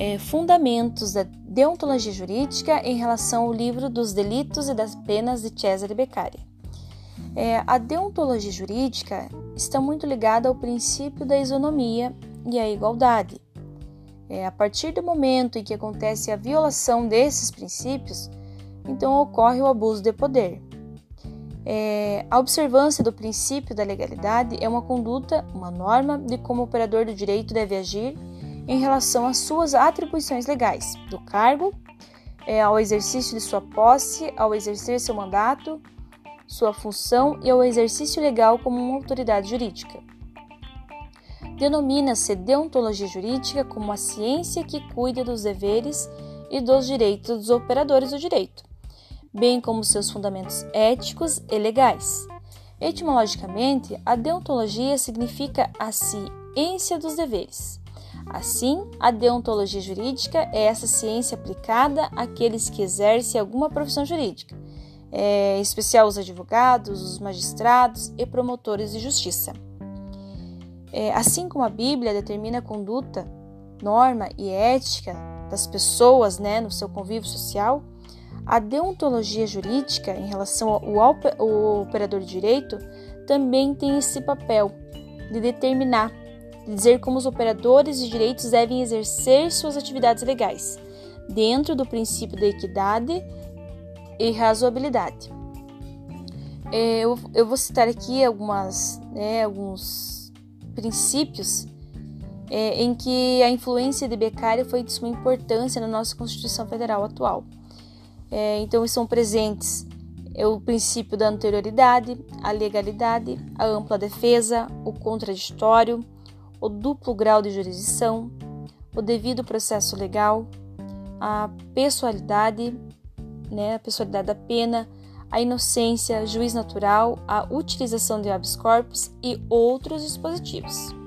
é, fundamentos da deontologia jurídica em relação ao livro dos delitos e das penas de Cesare Beccari. É, a deontologia jurídica está muito ligada ao princípio da isonomia e à igualdade. É, a partir do momento em que acontece a violação desses princípios, então ocorre o abuso de poder. É, a observância do princípio da legalidade é uma conduta, uma norma de como o operador do direito deve agir em relação às suas atribuições legais, do cargo, é, ao exercício de sua posse, ao exercer seu mandato, sua função e ao exercício legal como uma autoridade jurídica. Denomina-se deontologia jurídica como a ciência que cuida dos deveres e dos direitos dos operadores do direito, bem como seus fundamentos éticos e legais. Etimologicamente, a deontologia significa a ciência dos deveres. Assim, a deontologia jurídica é essa ciência aplicada àqueles que exercem alguma profissão jurídica, é, em especial os advogados, os magistrados e promotores de justiça. É, assim como a Bíblia determina a conduta, norma e ética das pessoas né, no seu convívio social, a deontologia jurídica em relação ao, ao operador de direito também tem esse papel de determinar dizer como os operadores de direitos devem exercer suas atividades legais, dentro do princípio da equidade e razoabilidade. É, eu, eu vou citar aqui algumas, né, alguns princípios é, em que a influência de Beccaria foi de suma importância na nossa Constituição Federal atual. É, então, estão presentes é o princípio da anterioridade, a legalidade, a ampla defesa, o contraditório, o duplo grau de jurisdição, o devido processo legal, a pessoalidade, né, a pessoalidade da pena, a inocência, juiz natural, a utilização de habeas corpus e outros dispositivos.